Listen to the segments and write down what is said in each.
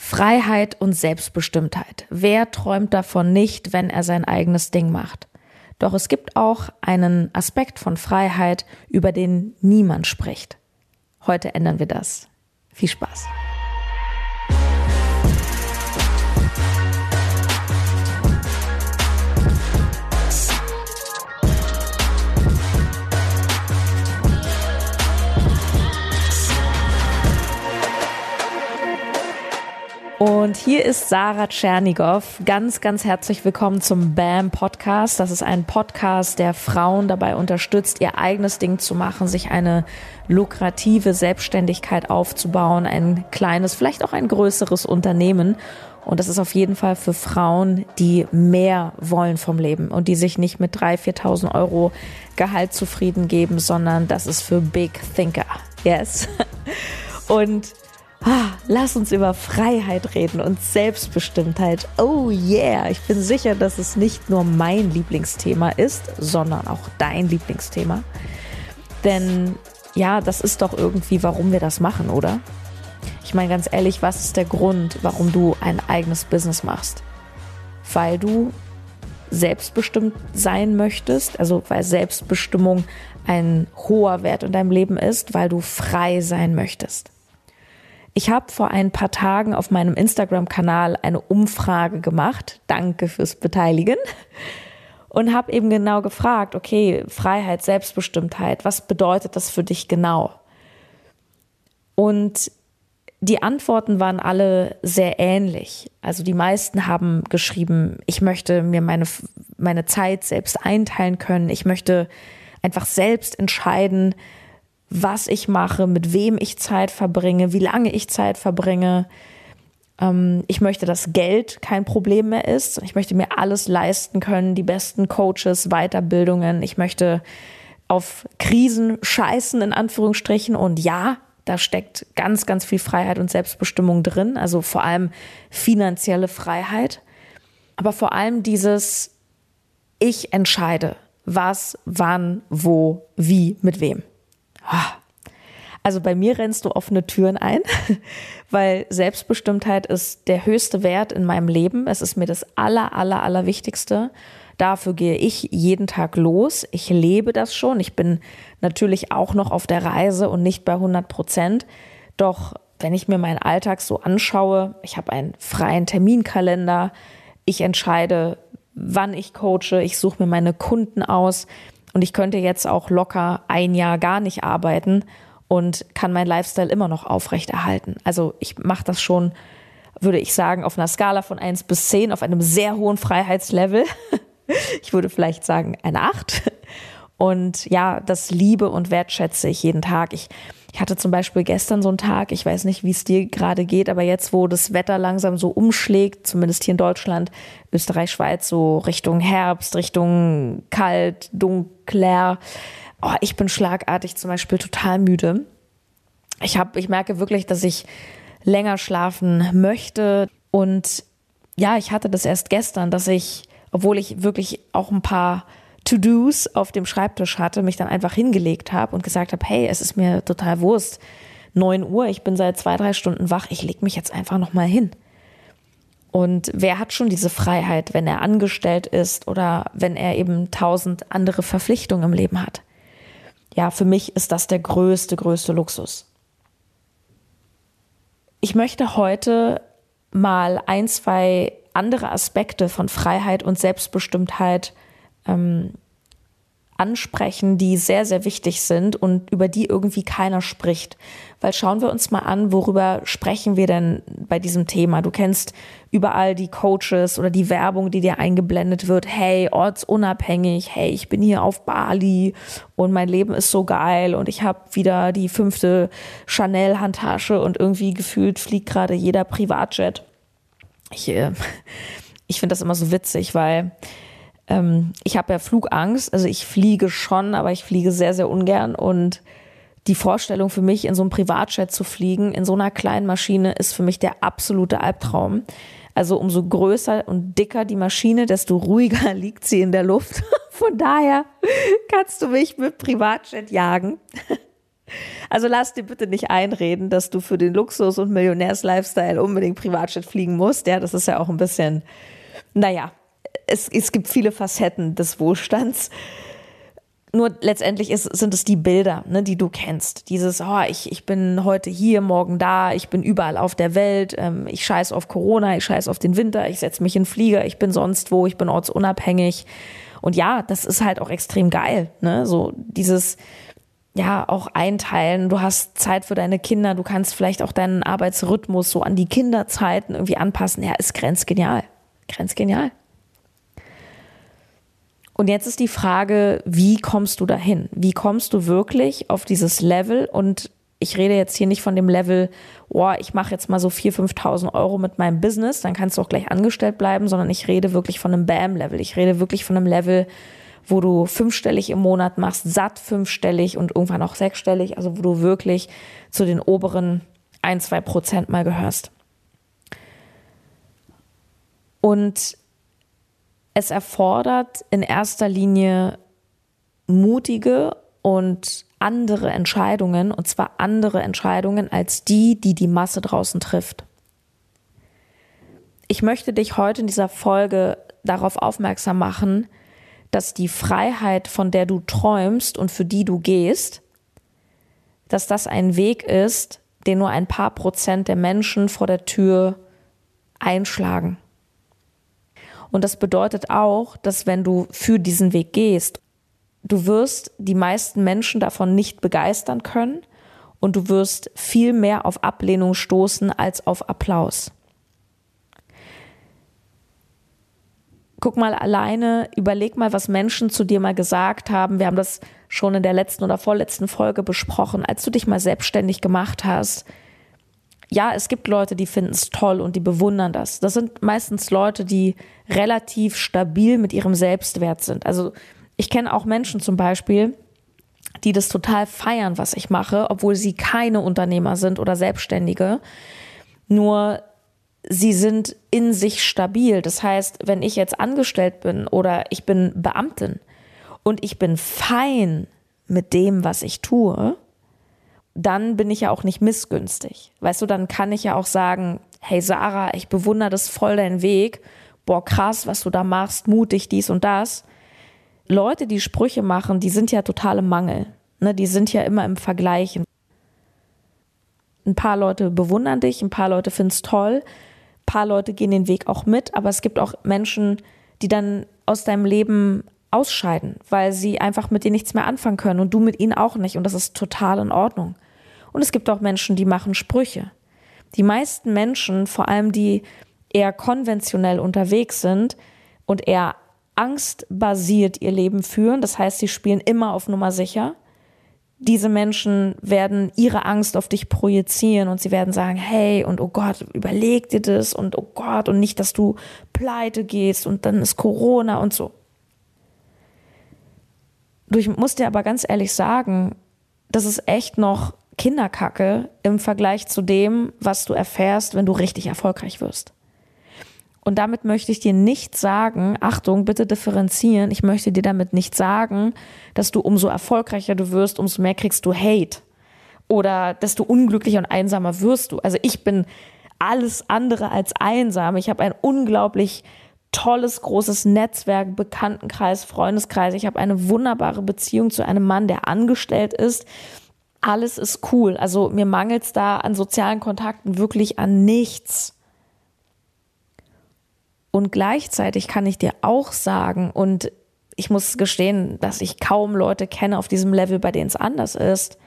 Freiheit und Selbstbestimmtheit. Wer träumt davon nicht, wenn er sein eigenes Ding macht? Doch es gibt auch einen Aspekt von Freiheit, über den niemand spricht. Heute ändern wir das. Viel Spaß. Und hier ist Sarah Tschernigow. Ganz, ganz herzlich willkommen zum BAM Podcast. Das ist ein Podcast, der Frauen dabei unterstützt, ihr eigenes Ding zu machen, sich eine lukrative Selbstständigkeit aufzubauen, ein kleines, vielleicht auch ein größeres Unternehmen. Und das ist auf jeden Fall für Frauen, die mehr wollen vom Leben und die sich nicht mit 3.000, 4.000 Euro Gehalt zufrieden geben, sondern das ist für Big Thinker. Yes. Und lass uns über Freiheit reden und Selbstbestimmtheit. Oh yeah, ich bin sicher, dass es nicht nur mein Lieblingsthema ist, sondern auch dein Lieblingsthema. Denn ja, das ist doch irgendwie, warum wir das machen, oder? Ich meine ganz ehrlich, was ist der Grund, warum du ein eigenes Business machst? Weil du selbstbestimmt sein möchtest, also weil Selbstbestimmung ein hoher Wert in deinem Leben ist, weil du frei sein möchtest. Ich habe vor ein paar Tagen auf meinem Instagram-Kanal eine Umfrage gemacht. Danke fürs Beteiligen. Und habe eben genau gefragt, okay, Freiheit, Selbstbestimmtheit, was bedeutet das für dich genau? Und die Antworten waren alle sehr ähnlich. Also die meisten haben geschrieben, ich möchte mir meine, meine Zeit selbst einteilen können. Ich möchte einfach selbst entscheiden, was ich mache, mit wem ich Zeit verbringe, wie lange ich Zeit verbringe. Ähm, ich möchte, dass Geld kein Problem mehr ist. Ich möchte mir alles leisten können, die besten Coaches, Weiterbildungen. Ich möchte auf Krisen scheißen, in Anführungsstrichen. Und ja, da steckt ganz, ganz viel Freiheit und Selbstbestimmung drin. Also vor allem finanzielle Freiheit. Aber vor allem dieses, ich entscheide, was, wann, wo, wie, mit wem. Also bei mir rennst du offene Türen ein, weil Selbstbestimmtheit ist der höchste Wert in meinem Leben. Es ist mir das aller, aller, aller Wichtigste. Dafür gehe ich jeden Tag los. Ich lebe das schon. Ich bin natürlich auch noch auf der Reise und nicht bei 100 Prozent. Doch wenn ich mir meinen Alltag so anschaue, ich habe einen freien Terminkalender. Ich entscheide, wann ich coache. Ich suche mir meine Kunden aus. Und ich könnte jetzt auch locker ein Jahr gar nicht arbeiten und kann mein Lifestyle immer noch aufrechterhalten. Also ich mache das schon, würde ich sagen, auf einer Skala von 1 bis 10 auf einem sehr hohen Freiheitslevel. Ich würde vielleicht sagen eine 8. Und ja, das liebe und wertschätze ich jeden Tag. Ich ich hatte zum Beispiel gestern so einen Tag, ich weiß nicht, wie es dir gerade geht, aber jetzt, wo das Wetter langsam so umschlägt, zumindest hier in Deutschland, Österreich, Schweiz, so Richtung Herbst, Richtung kalt, dunkler. Oh, ich bin schlagartig zum Beispiel total müde. Ich habe, ich merke wirklich, dass ich länger schlafen möchte und ja, ich hatte das erst gestern, dass ich, obwohl ich wirklich auch ein paar To-Dos auf dem Schreibtisch hatte, mich dann einfach hingelegt habe und gesagt habe, hey, es ist mir total Wurst. 9 Uhr, ich bin seit zwei, drei Stunden wach, ich lege mich jetzt einfach nochmal hin. Und wer hat schon diese Freiheit, wenn er angestellt ist oder wenn er eben tausend andere Verpflichtungen im Leben hat? Ja, für mich ist das der größte, größte Luxus. Ich möchte heute mal ein, zwei andere Aspekte von Freiheit und Selbstbestimmtheit ähm, ansprechen, die sehr, sehr wichtig sind und über die irgendwie keiner spricht. Weil schauen wir uns mal an, worüber sprechen wir denn bei diesem Thema? Du kennst überall die Coaches oder die Werbung, die dir eingeblendet wird. Hey, ortsunabhängig. Hey, ich bin hier auf Bali und mein Leben ist so geil und ich habe wieder die fünfte Chanel-Handtasche und irgendwie gefühlt fliegt gerade jeder Privatjet. Ich, äh, ich finde das immer so witzig, weil ähm, ich habe ja Flugangst, also ich fliege schon, aber ich fliege sehr, sehr ungern und die Vorstellung für mich, in so einem Privatjet zu fliegen, in so einer kleinen Maschine, ist für mich der absolute Albtraum. Also umso größer und dicker die Maschine, desto ruhiger liegt sie in der Luft. Von daher kannst du mich mit Privatjet jagen. Also lass dir bitte nicht einreden, dass du für den Luxus- und Millionärs-Lifestyle unbedingt Privatjet fliegen musst. Ja, das ist ja auch ein bisschen, naja, es, es gibt viele Facetten des Wohlstands. Nur letztendlich ist, sind es die Bilder, ne, die du kennst. Dieses, oh, ich, ich bin heute hier, morgen da, ich bin überall auf der Welt, ähm, ich scheiß auf Corona, ich scheiß auf den Winter, ich setze mich in Flieger, ich bin sonst wo, ich bin ortsunabhängig. Und ja, das ist halt auch extrem geil. Ne? So dieses, ja, auch einteilen. Du hast Zeit für deine Kinder, du kannst vielleicht auch deinen Arbeitsrhythmus so an die Kinderzeiten irgendwie anpassen. Ja, ist grenzgenial. Grenzgenial. Und jetzt ist die Frage, wie kommst du dahin? Wie kommst du wirklich auf dieses Level? Und ich rede jetzt hier nicht von dem Level, oh, ich mache jetzt mal so 4.000, 5.000 Euro mit meinem Business, dann kannst du auch gleich angestellt bleiben, sondern ich rede wirklich von einem BAM-Level. Ich rede wirklich von einem Level, wo du fünfstellig im Monat machst, satt fünfstellig und irgendwann auch sechsstellig, also wo du wirklich zu den oberen ein, zwei Prozent mal gehörst. Und es erfordert in erster Linie mutige und andere Entscheidungen, und zwar andere Entscheidungen als die, die die Masse draußen trifft. Ich möchte dich heute in dieser Folge darauf aufmerksam machen, dass die Freiheit, von der du träumst und für die du gehst, dass das ein Weg ist, den nur ein paar Prozent der Menschen vor der Tür einschlagen. Und das bedeutet auch, dass wenn du für diesen Weg gehst, du wirst die meisten Menschen davon nicht begeistern können und du wirst viel mehr auf Ablehnung stoßen als auf Applaus. Guck mal alleine, überleg mal, was Menschen zu dir mal gesagt haben. Wir haben das schon in der letzten oder vorletzten Folge besprochen, als du dich mal selbstständig gemacht hast ja, es gibt Leute, die finden es toll und die bewundern das. Das sind meistens Leute, die relativ stabil mit ihrem Selbstwert sind. Also ich kenne auch Menschen zum Beispiel, die das total feiern, was ich mache, obwohl sie keine Unternehmer sind oder Selbstständige. Nur sie sind in sich stabil. Das heißt, wenn ich jetzt angestellt bin oder ich bin Beamtin und ich bin fein mit dem, was ich tue, dann bin ich ja auch nicht missgünstig. Weißt du, dann kann ich ja auch sagen, hey Sarah, ich bewundere das voll deinen Weg. Boah, krass, was du da machst, mutig, dies und das. Leute, die Sprüche machen, die sind ja total im Mangel. Ne, die sind ja immer im Vergleichen. Ein paar Leute bewundern dich, ein paar Leute finden es toll, ein paar Leute gehen den Weg auch mit, aber es gibt auch Menschen, die dann aus deinem Leben ausscheiden, weil sie einfach mit dir nichts mehr anfangen können und du mit ihnen auch nicht. Und das ist total in Ordnung. Und es gibt auch Menschen, die machen Sprüche. Die meisten Menschen, vor allem die eher konventionell unterwegs sind und eher angstbasiert ihr Leben führen, das heißt, sie spielen immer auf Nummer sicher. Diese Menschen werden ihre Angst auf dich projizieren und sie werden sagen, hey, und oh Gott, überleg dir das und oh Gott, und nicht, dass du pleite gehst und dann ist Corona und so. Du, ich muss dir aber ganz ehrlich sagen, das ist echt noch Kinderkacke im Vergleich zu dem, was du erfährst, wenn du richtig erfolgreich wirst. Und damit möchte ich dir nicht sagen, Achtung, bitte differenzieren, ich möchte dir damit nicht sagen, dass du umso erfolgreicher du wirst, umso mehr kriegst du Hate. Oder desto unglücklicher und einsamer wirst du. Also ich bin alles andere als einsam. Ich habe ein unglaublich tolles, großes Netzwerk, Bekanntenkreis, Freundeskreis. Ich habe eine wunderbare Beziehung zu einem Mann, der angestellt ist alles ist cool. Also mir mangelt es da an sozialen Kontakten wirklich an nichts. Und gleichzeitig kann ich dir auch sagen, und ich muss gestehen, dass ich kaum Leute kenne auf diesem Level, bei denen es anders ist.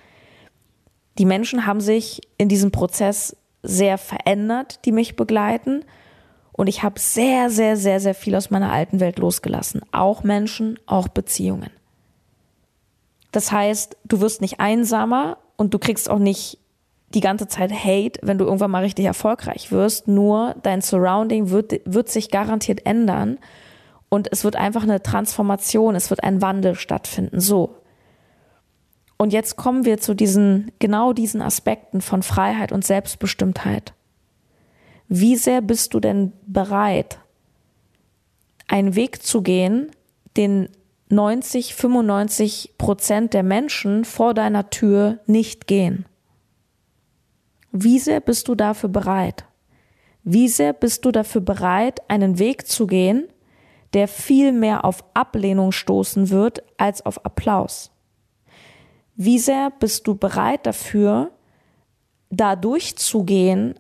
Die Menschen haben sich in diesem Prozess sehr verändert, die mich begleiten. Und ich habe sehr, sehr, sehr, sehr viel aus meiner alten Welt losgelassen. Auch Menschen, auch Beziehungen. Das heißt, du wirst nicht einsamer und du kriegst auch nicht die ganze Zeit Hate, wenn du irgendwann mal richtig erfolgreich wirst. Nur dein Surrounding wird, wird sich garantiert ändern und es wird einfach eine Transformation, es wird ein Wandel stattfinden. So. Und jetzt kommen wir zu diesen, genau diesen Aspekten von Freiheit und Selbstbestimmtheit. Wie sehr bist du denn bereit, einen Weg zu gehen, den 90, 95 Prozent der Menschen vor deiner Tür nicht gehen? Wie sehr bist du dafür bereit? Wie sehr bist du dafür bereit, einen Weg zu gehen, der viel mehr auf Ablehnung stoßen wird als auf Applaus? Wie sehr bist du bereit dafür, da durchzugehen,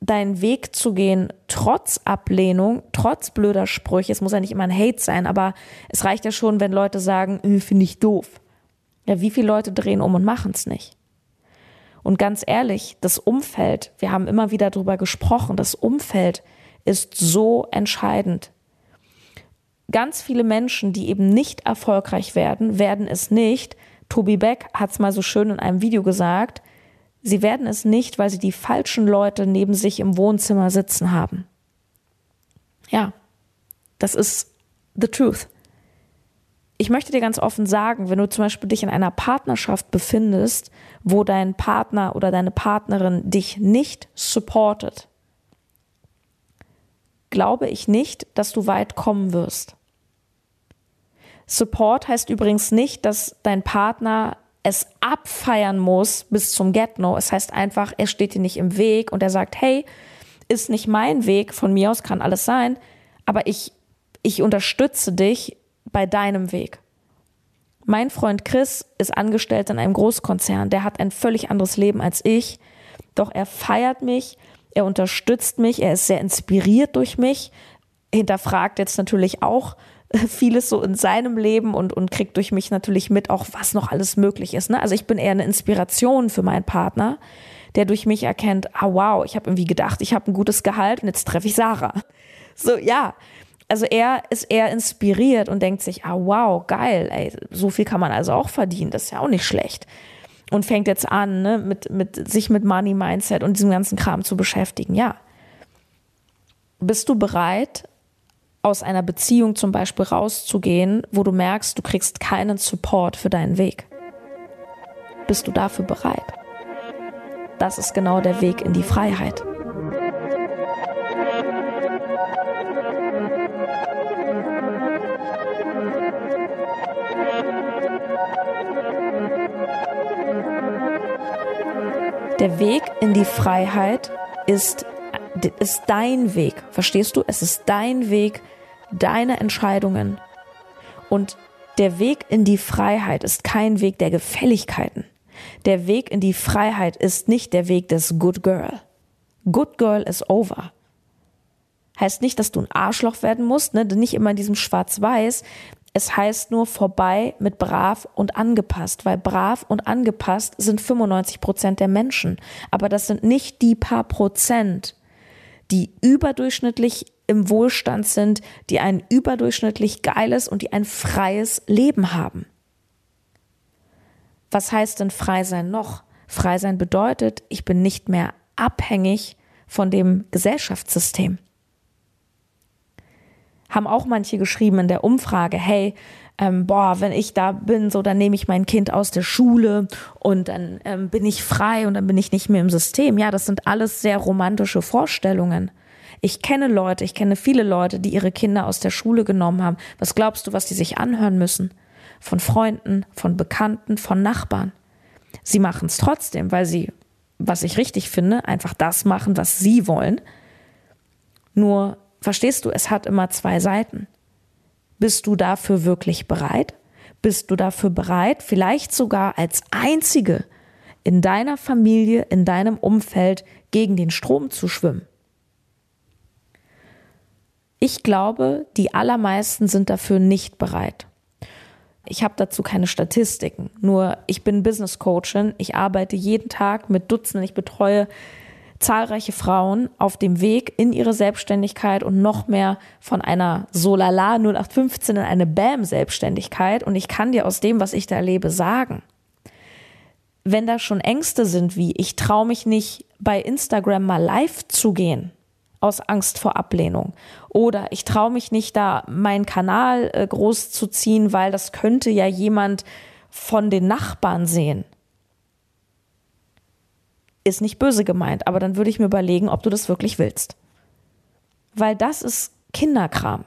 deinen Weg zu gehen, trotz Ablehnung, trotz blöder Sprüche. Es muss ja nicht immer ein Hate sein, aber es reicht ja schon, wenn Leute sagen, äh, finde ich doof. Ja, wie viele Leute drehen um und machen es nicht? Und ganz ehrlich, das Umfeld, wir haben immer wieder darüber gesprochen, das Umfeld ist so entscheidend. Ganz viele Menschen, die eben nicht erfolgreich werden, werden es nicht. Tobi Beck hat es mal so schön in einem Video gesagt, Sie werden es nicht, weil sie die falschen Leute neben sich im Wohnzimmer sitzen haben. Ja, das ist the truth. Ich möchte dir ganz offen sagen, wenn du zum Beispiel dich in einer Partnerschaft befindest, wo dein Partner oder deine Partnerin dich nicht supportet, glaube ich nicht, dass du weit kommen wirst. Support heißt übrigens nicht, dass dein Partner es abfeiern muss bis zum Get-No. Es heißt einfach, er steht dir nicht im Weg und er sagt, hey, ist nicht mein Weg, von mir aus kann alles sein, aber ich, ich unterstütze dich bei deinem Weg. Mein Freund Chris ist angestellt in einem Großkonzern, der hat ein völlig anderes Leben als ich, doch er feiert mich, er unterstützt mich, er ist sehr inspiriert durch mich, hinterfragt jetzt natürlich auch, vieles so in seinem Leben und, und kriegt durch mich natürlich mit, auch was noch alles möglich ist. Ne? Also ich bin eher eine Inspiration für meinen Partner, der durch mich erkennt, ah wow, ich habe irgendwie gedacht, ich habe ein gutes Gehalt und jetzt treffe ich Sarah. So, ja. Also er ist eher inspiriert und denkt sich, ah wow, geil, ey, so viel kann man also auch verdienen, das ist ja auch nicht schlecht. Und fängt jetzt an, ne, mit, mit, sich mit Money Mindset und diesem ganzen Kram zu beschäftigen. Ja. Bist du bereit, aus einer Beziehung zum Beispiel rauszugehen, wo du merkst, du kriegst keinen Support für deinen Weg? Bist du dafür bereit? Das ist genau der Weg in die Freiheit. Der Weg in die Freiheit ist, ist dein Weg. Verstehst du? Es ist dein Weg, deine Entscheidungen. Und der Weg in die Freiheit ist kein Weg der Gefälligkeiten. Der Weg in die Freiheit ist nicht der Weg des Good Girl. Good Girl is over. Heißt nicht, dass du ein Arschloch werden musst, ne? nicht immer in diesem Schwarz-Weiß. Es heißt nur vorbei mit brav und angepasst, weil brav und angepasst sind 95 Prozent der Menschen. Aber das sind nicht die paar Prozent, die überdurchschnittlich im Wohlstand sind, die ein überdurchschnittlich geiles und die ein freies Leben haben. Was heißt denn frei sein noch? Frei sein bedeutet, ich bin nicht mehr abhängig von dem Gesellschaftssystem. Haben auch manche geschrieben in der Umfrage, hey, ähm, boah, wenn ich da bin, so dann nehme ich mein Kind aus der Schule und dann ähm, bin ich frei und dann bin ich nicht mehr im System. Ja, das sind alles sehr romantische Vorstellungen. Ich kenne Leute, ich kenne viele Leute, die ihre Kinder aus der Schule genommen haben. Was glaubst du, was die sich anhören müssen? Von Freunden, von Bekannten, von Nachbarn. Sie machen es trotzdem, weil sie, was ich richtig finde, einfach das machen, was sie wollen. Nur, verstehst du, es hat immer zwei Seiten. Bist du dafür wirklich bereit? Bist du dafür bereit, vielleicht sogar als Einzige in deiner Familie, in deinem Umfeld gegen den Strom zu schwimmen? Ich glaube, die allermeisten sind dafür nicht bereit. Ich habe dazu keine Statistiken. Nur ich bin Business Coachin. Ich arbeite jeden Tag mit Dutzenden. Ich betreue zahlreiche Frauen auf dem Weg in ihre Selbstständigkeit und noch mehr von einer Solala 0815 in eine BAM Selbstständigkeit. Und ich kann dir aus dem, was ich da erlebe, sagen, wenn da schon Ängste sind wie ich traue mich nicht bei Instagram mal live zu gehen, aus Angst vor Ablehnung. Oder ich traue mich nicht, da meinen Kanal äh, groß zu ziehen, weil das könnte ja jemand von den Nachbarn sehen. Ist nicht böse gemeint, aber dann würde ich mir überlegen, ob du das wirklich willst. Weil das ist Kinderkram.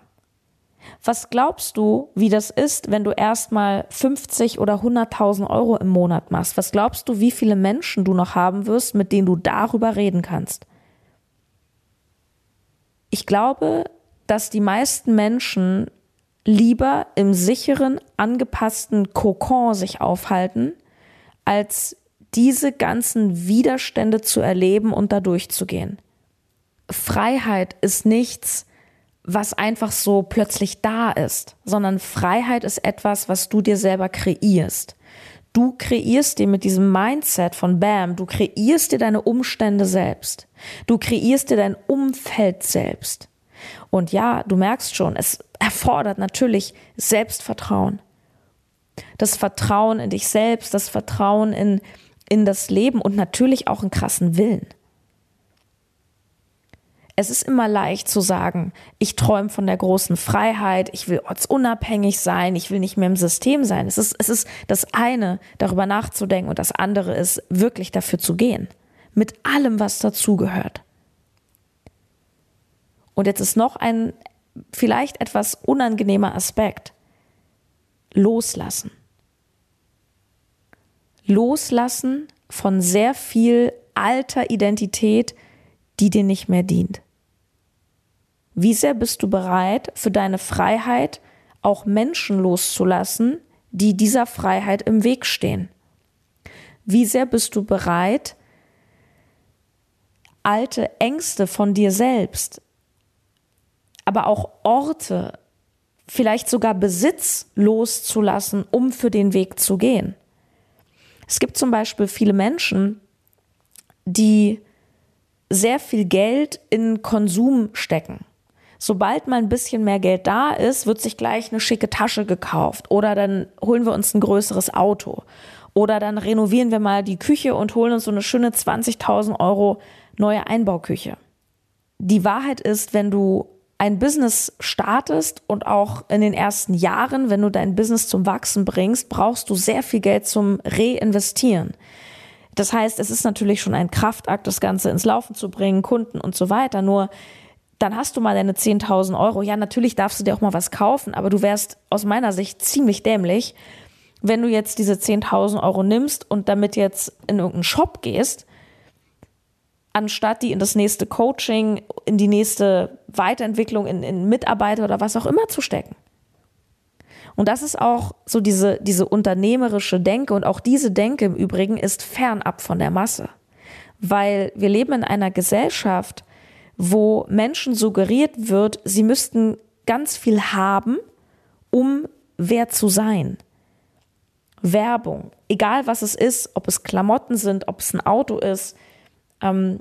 Was glaubst du, wie das ist, wenn du erstmal 50 oder 100.000 Euro im Monat machst? Was glaubst du, wie viele Menschen du noch haben wirst, mit denen du darüber reden kannst? Ich glaube, dass die meisten Menschen lieber im sicheren, angepassten Kokon sich aufhalten, als diese ganzen Widerstände zu erleben und da durchzugehen. Freiheit ist nichts, was einfach so plötzlich da ist, sondern Freiheit ist etwas, was du dir selber kreierst. Du kreierst dir mit diesem Mindset von Bam, du kreierst dir deine Umstände selbst. Du kreierst dir dein Umfeld selbst. Und ja, du merkst schon, es erfordert natürlich Selbstvertrauen. Das Vertrauen in dich selbst, das Vertrauen in, in das Leben und natürlich auch einen krassen Willen. Es ist immer leicht zu sagen, ich träume von der großen Freiheit, ich will ortsunabhängig sein, ich will nicht mehr im System sein. Es ist, es ist das eine, darüber nachzudenken und das andere ist, wirklich dafür zu gehen. Mit allem, was dazugehört. Und jetzt ist noch ein vielleicht etwas unangenehmer Aspekt. Loslassen. Loslassen von sehr viel alter Identität, die dir nicht mehr dient. Wie sehr bist du bereit, für deine Freiheit auch Menschen loszulassen, die dieser Freiheit im Weg stehen? Wie sehr bist du bereit, alte Ängste von dir selbst, aber auch Orte, vielleicht sogar Besitz loszulassen, um für den Weg zu gehen? Es gibt zum Beispiel viele Menschen, die sehr viel Geld in Konsum stecken. Sobald mal ein bisschen mehr Geld da ist, wird sich gleich eine schicke Tasche gekauft. Oder dann holen wir uns ein größeres Auto. Oder dann renovieren wir mal die Küche und holen uns so eine schöne 20.000 Euro neue Einbauküche. Die Wahrheit ist, wenn du ein Business startest und auch in den ersten Jahren, wenn du dein Business zum Wachsen bringst, brauchst du sehr viel Geld zum Reinvestieren. Das heißt, es ist natürlich schon ein Kraftakt, das Ganze ins Laufen zu bringen, Kunden und so weiter. Nur dann hast du mal deine 10.000 Euro. Ja, natürlich darfst du dir auch mal was kaufen, aber du wärst aus meiner Sicht ziemlich dämlich, wenn du jetzt diese 10.000 Euro nimmst und damit jetzt in irgendeinen Shop gehst, anstatt die in das nächste Coaching, in die nächste Weiterentwicklung, in, in Mitarbeiter oder was auch immer zu stecken. Und das ist auch so diese, diese unternehmerische Denke und auch diese Denke im Übrigen ist fernab von der Masse. Weil wir leben in einer Gesellschaft, wo Menschen suggeriert wird, sie müssten ganz viel haben, um wer zu sein. Werbung, egal was es ist, ob es Klamotten sind, ob es ein Auto ist, ähm,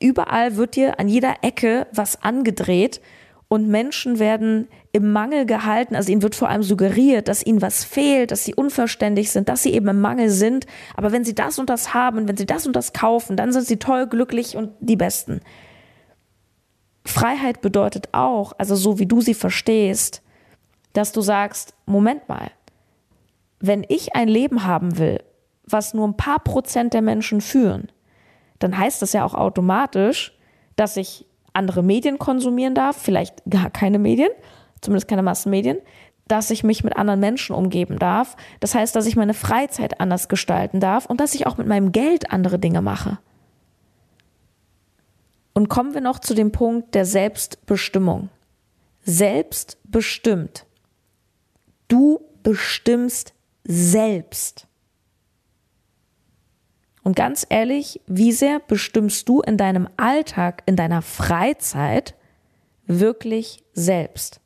überall wird dir an jeder Ecke was angedreht und Menschen werden im Mangel gehalten. Also ihnen wird vor allem suggeriert, dass ihnen was fehlt, dass sie unverständlich sind, dass sie eben im Mangel sind. Aber wenn sie das und das haben, wenn sie das und das kaufen, dann sind sie toll, glücklich und die Besten. Freiheit bedeutet auch, also so wie du sie verstehst, dass du sagst, Moment mal, wenn ich ein Leben haben will, was nur ein paar Prozent der Menschen führen, dann heißt das ja auch automatisch, dass ich andere Medien konsumieren darf, vielleicht gar keine Medien, zumindest keine Massenmedien, dass ich mich mit anderen Menschen umgeben darf. Das heißt, dass ich meine Freizeit anders gestalten darf und dass ich auch mit meinem Geld andere Dinge mache. Und kommen wir noch zu dem Punkt der Selbstbestimmung. Selbstbestimmt. Du bestimmst selbst. Und ganz ehrlich, wie sehr bestimmst du in deinem Alltag, in deiner Freizeit wirklich selbst?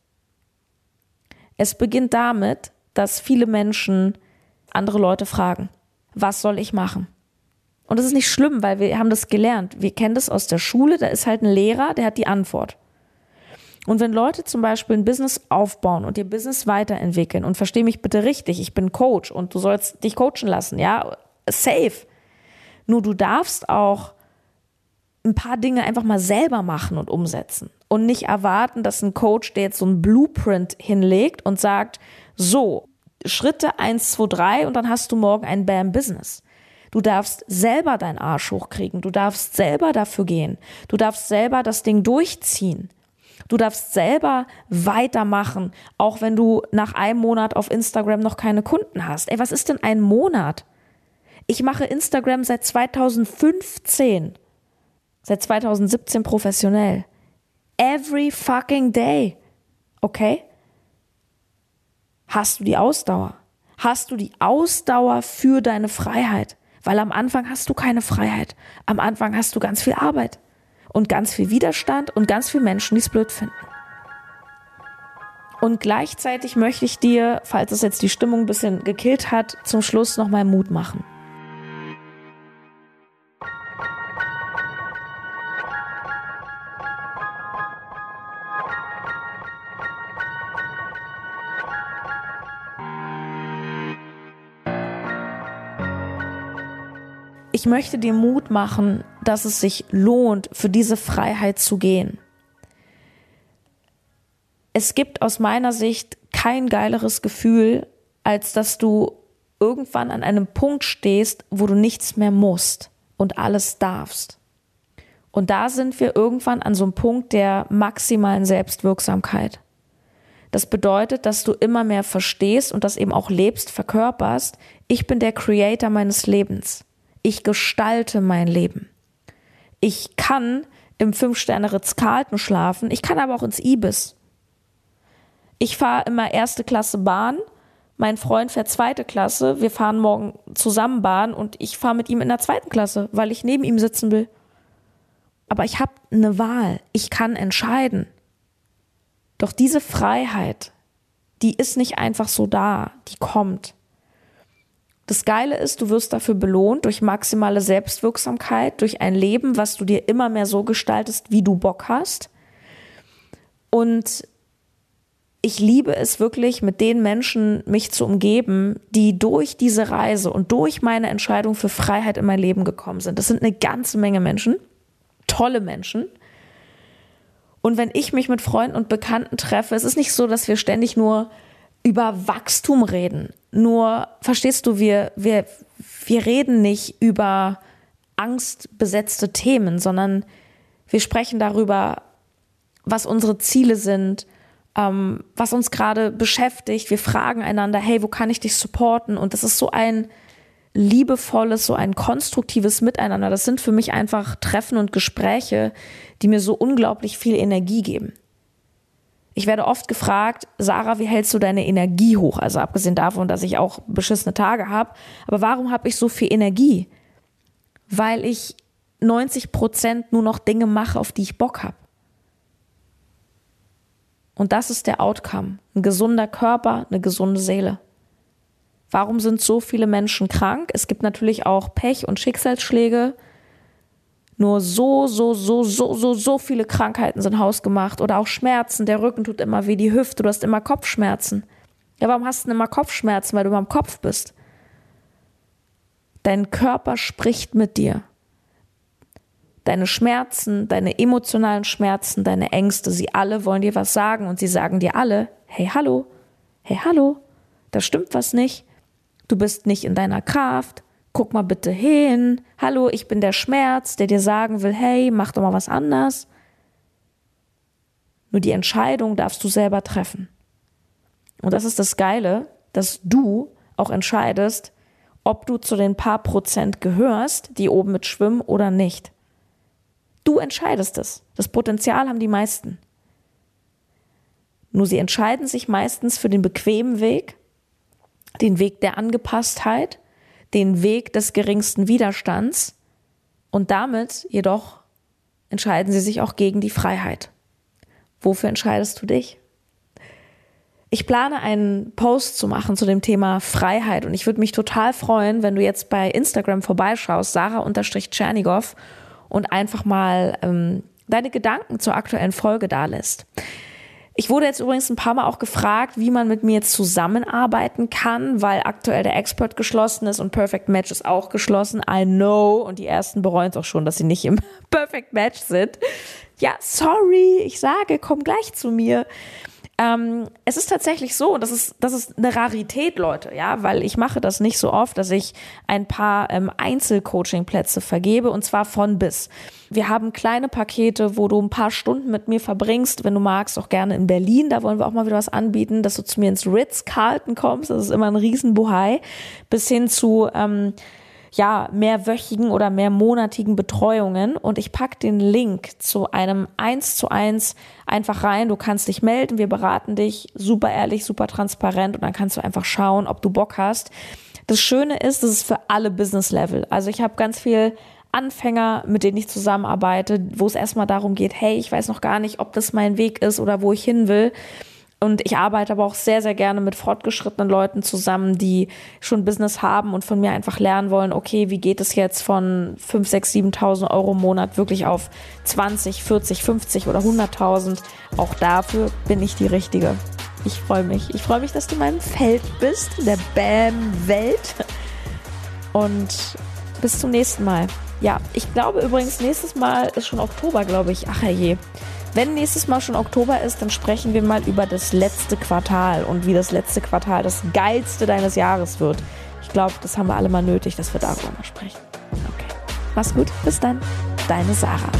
Es beginnt damit, dass viele Menschen andere Leute fragen, was soll ich machen? Und das ist nicht schlimm, weil wir haben das gelernt. Wir kennen das aus der Schule, da ist halt ein Lehrer, der hat die Antwort. Und wenn Leute zum Beispiel ein Business aufbauen und ihr Business weiterentwickeln, und versteh mich bitte richtig, ich bin Coach und du sollst dich coachen lassen, ja, safe. Nur du darfst auch ein paar Dinge einfach mal selber machen und umsetzen und nicht erwarten, dass ein Coach, der jetzt so ein Blueprint hinlegt und sagt, so, Schritte eins, zwei, drei und dann hast du morgen ein Bam Business. Du darfst selber deinen Arsch hochkriegen. Du darfst selber dafür gehen. Du darfst selber das Ding durchziehen. Du darfst selber weitermachen, auch wenn du nach einem Monat auf Instagram noch keine Kunden hast. Ey, was ist denn ein Monat? Ich mache Instagram seit 2015, seit 2017 professionell. Every fucking day. Okay? Hast du die Ausdauer? Hast du die Ausdauer für deine Freiheit? Weil am Anfang hast du keine Freiheit. Am Anfang hast du ganz viel Arbeit und ganz viel Widerstand und ganz viele Menschen, die es blöd finden. Und gleichzeitig möchte ich dir, falls es jetzt die Stimmung ein bisschen gekillt hat, zum Schluss nochmal Mut machen. Ich möchte dir Mut machen, dass es sich lohnt, für diese Freiheit zu gehen. Es gibt aus meiner Sicht kein geileres Gefühl, als dass du irgendwann an einem Punkt stehst, wo du nichts mehr musst und alles darfst. Und da sind wir irgendwann an so einem Punkt der maximalen Selbstwirksamkeit. Das bedeutet, dass du immer mehr verstehst und das eben auch lebst, verkörperst. Ich bin der Creator meines Lebens. Ich gestalte mein Leben. Ich kann im Fünf-Sterne-Ritz-Carlton schlafen, ich kann aber auch ins Ibis. Ich fahre immer erste Klasse Bahn, mein Freund fährt zweite Klasse, wir fahren morgen zusammen Bahn und ich fahre mit ihm in der zweiten Klasse, weil ich neben ihm sitzen will. Aber ich habe eine Wahl, ich kann entscheiden. Doch diese Freiheit, die ist nicht einfach so da, die kommt. Das Geile ist, du wirst dafür belohnt durch maximale Selbstwirksamkeit, durch ein Leben, was du dir immer mehr so gestaltest, wie du Bock hast. Und ich liebe es wirklich, mit den Menschen mich zu umgeben, die durch diese Reise und durch meine Entscheidung für Freiheit in mein Leben gekommen sind. Das sind eine ganze Menge Menschen, tolle Menschen. Und wenn ich mich mit Freunden und Bekannten treffe, es ist nicht so, dass wir ständig nur über Wachstum reden. Nur, verstehst du, wir, wir, wir reden nicht über angstbesetzte Themen, sondern wir sprechen darüber, was unsere Ziele sind, ähm, was uns gerade beschäftigt. Wir fragen einander, hey, wo kann ich dich supporten? Und das ist so ein liebevolles, so ein konstruktives Miteinander. Das sind für mich einfach Treffen und Gespräche, die mir so unglaublich viel Energie geben. Ich werde oft gefragt, Sarah, wie hältst du deine Energie hoch? Also abgesehen davon, dass ich auch beschissene Tage habe. Aber warum habe ich so viel Energie? Weil ich 90 Prozent nur noch Dinge mache, auf die ich Bock habe. Und das ist der Outcome. Ein gesunder Körper, eine gesunde Seele. Warum sind so viele Menschen krank? Es gibt natürlich auch Pech und Schicksalsschläge nur so, so, so, so, so, so viele Krankheiten sind hausgemacht oder auch Schmerzen. Der Rücken tut immer weh, die Hüfte, du hast immer Kopfschmerzen. Ja, warum hast du denn immer Kopfschmerzen? Weil du immer im Kopf bist. Dein Körper spricht mit dir. Deine Schmerzen, deine emotionalen Schmerzen, deine Ängste, sie alle wollen dir was sagen und sie sagen dir alle, hey, hallo, hey, hallo, da stimmt was nicht. Du bist nicht in deiner Kraft, guck mal bitte hin, hallo, ich bin der Schmerz, der dir sagen will, hey, mach doch mal was anders. Nur die Entscheidung darfst du selber treffen. Und das ist das Geile, dass du auch entscheidest, ob du zu den paar Prozent gehörst, die oben mit schwimmen oder nicht. Du entscheidest es. Das Potenzial haben die meisten. Nur sie entscheiden sich meistens für den bequemen Weg, den Weg der Angepasstheit den Weg des geringsten Widerstands und damit jedoch entscheiden sie sich auch gegen die Freiheit. Wofür entscheidest du dich? Ich plane einen Post zu machen zu dem Thema Freiheit und ich würde mich total freuen, wenn du jetzt bei Instagram vorbeischaust, Sarah-Tschernigow und einfach mal ähm, deine Gedanken zur aktuellen Folge da lässt. Ich wurde jetzt übrigens ein paar Mal auch gefragt, wie man mit mir zusammenarbeiten kann, weil aktuell der Expert geschlossen ist und Perfect Match ist auch geschlossen. I know. Und die ersten bereuen es auch schon, dass sie nicht im Perfect Match sind. Ja, sorry. Ich sage, komm gleich zu mir. Ähm, es ist tatsächlich so, das ist, das ist eine Rarität, Leute, ja, weil ich mache das nicht so oft, dass ich ein paar ähm, Einzelcoaching-Plätze vergebe und zwar von bis. Wir haben kleine Pakete, wo du ein paar Stunden mit mir verbringst, wenn du magst, auch gerne in Berlin. Da wollen wir auch mal wieder was anbieten, dass du zu mir ins Ritz-Carlton kommst. Das ist immer ein Riesenbuhai. Bis hin zu ähm, ja, mehrwöchigen oder mehrmonatigen Betreuungen und ich pack den Link zu einem eins zu eins einfach rein. Du kannst dich melden, wir beraten dich, super ehrlich, super transparent und dann kannst du einfach schauen, ob du Bock hast. Das Schöne ist, das ist für alle Business Level. Also ich habe ganz viel Anfänger, mit denen ich zusammenarbeite, wo es erstmal darum geht, hey, ich weiß noch gar nicht, ob das mein Weg ist oder wo ich hin will. Und ich arbeite aber auch sehr, sehr gerne mit fortgeschrittenen Leuten zusammen, die schon Business haben und von mir einfach lernen wollen, okay, wie geht es jetzt von 5, 6, 7.000 Euro im Monat wirklich auf 20, 40, 50 oder 100.000. Auch dafür bin ich die Richtige. Ich freue mich. Ich freue mich, dass du in meinem Feld bist, der BAM-Welt. Und bis zum nächsten Mal. Ja, ich glaube übrigens, nächstes Mal ist schon Oktober, glaube ich. Ach je. Wenn nächstes Mal schon Oktober ist, dann sprechen wir mal über das letzte Quartal und wie das letzte Quartal das geilste deines Jahres wird. Ich glaube, das haben wir alle mal nötig, dass wir darüber mal sprechen. Okay. Mach's gut. Bis dann. Deine Sarah.